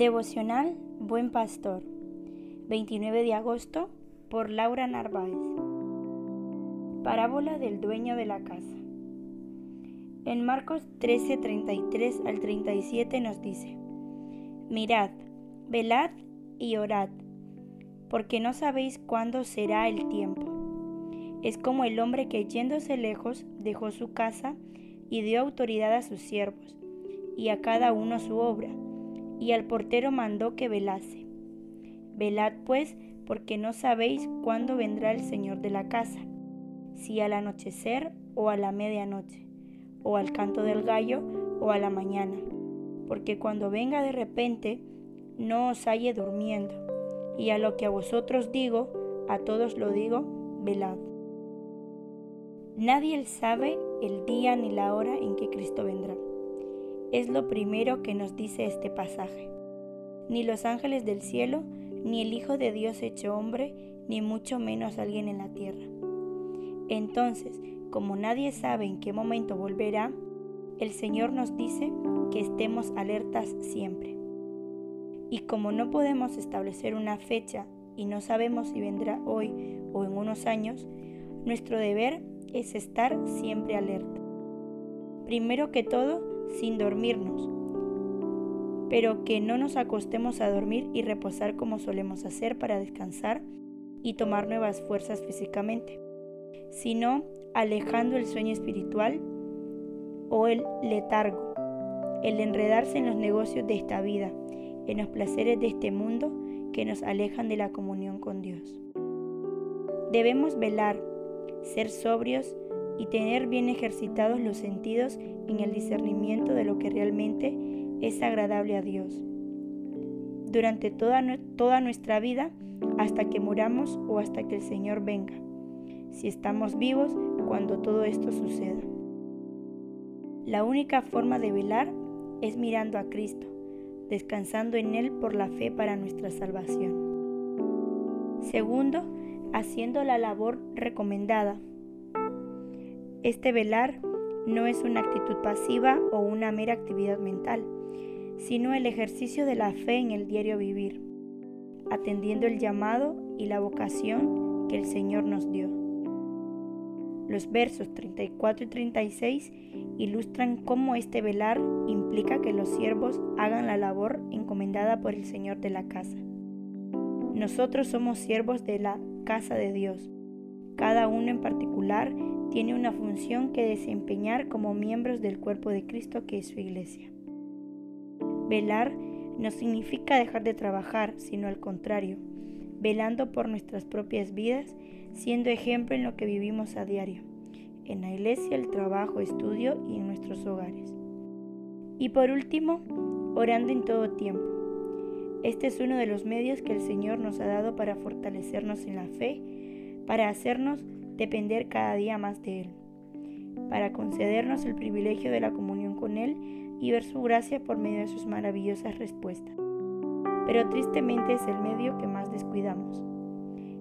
Devocional Buen Pastor, 29 de agosto, por Laura Narváez. Parábola del dueño de la casa. En Marcos 13, 33 al 37 nos dice, Mirad, velad y orad, porque no sabéis cuándo será el tiempo. Es como el hombre que yéndose lejos dejó su casa y dio autoridad a sus siervos, y a cada uno su obra y al portero mandó que velase. Velad pues, porque no sabéis cuándo vendrá el Señor de la casa, si al anochecer o a la medianoche, o al canto del gallo o a la mañana, porque cuando venga de repente no os halle durmiendo, y a lo que a vosotros digo, a todos lo digo, velad. Nadie sabe el día ni la hora en que Cristo vendrá es lo primero que nos dice este pasaje. Ni los ángeles del cielo, ni el Hijo de Dios hecho hombre, ni mucho menos alguien en la tierra. Entonces, como nadie sabe en qué momento volverá, el Señor nos dice que estemos alertas siempre. Y como no podemos establecer una fecha y no sabemos si vendrá hoy o en unos años, nuestro deber es estar siempre alerta. Primero que todo, sin dormirnos, pero que no nos acostemos a dormir y reposar como solemos hacer para descansar y tomar nuevas fuerzas físicamente, sino alejando el sueño espiritual o el letargo, el enredarse en los negocios de esta vida, en los placeres de este mundo que nos alejan de la comunión con Dios. Debemos velar, ser sobrios y tener bien ejercitados los sentidos en el discernimiento de lo que realmente es agradable a Dios. Durante toda, toda nuestra vida, hasta que muramos o hasta que el Señor venga, si estamos vivos cuando todo esto suceda. La única forma de velar es mirando a Cristo, descansando en Él por la fe para nuestra salvación. Segundo, haciendo la labor recomendada este velar no es una actitud pasiva o una mera actividad mental, sino el ejercicio de la fe en el diario vivir, atendiendo el llamado y la vocación que el Señor nos dio. Los versos 34 y 36 ilustran cómo este velar implica que los siervos hagan la labor encomendada por el Señor de la casa. Nosotros somos siervos de la casa de Dios, cada uno en particular tiene una función que desempeñar como miembros del cuerpo de Cristo que es su iglesia. Velar no significa dejar de trabajar, sino al contrario, velando por nuestras propias vidas, siendo ejemplo en lo que vivimos a diario, en la iglesia, el trabajo, estudio y en nuestros hogares. Y por último, orando en todo tiempo. Este es uno de los medios que el Señor nos ha dado para fortalecernos en la fe, para hacernos depender cada día más de Él, para concedernos el privilegio de la comunión con Él y ver su gracia por medio de sus maravillosas respuestas. Pero tristemente es el medio que más descuidamos.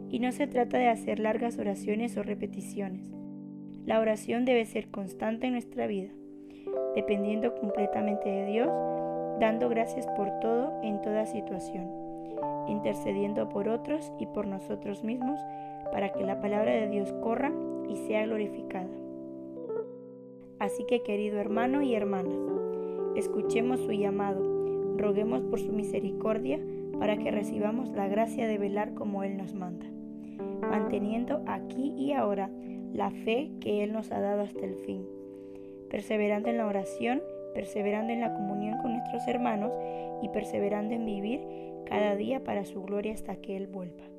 Y no se trata de hacer largas oraciones o repeticiones. La oración debe ser constante en nuestra vida, dependiendo completamente de Dios, dando gracias por todo en toda situación, intercediendo por otros y por nosotros mismos para que la palabra de Dios corra y sea glorificada. Así que querido hermano y hermana, escuchemos su llamado, roguemos por su misericordia para que recibamos la gracia de velar como Él nos manda, manteniendo aquí y ahora la fe que Él nos ha dado hasta el fin, perseverando en la oración, perseverando en la comunión con nuestros hermanos y perseverando en vivir cada día para su gloria hasta que Él vuelva.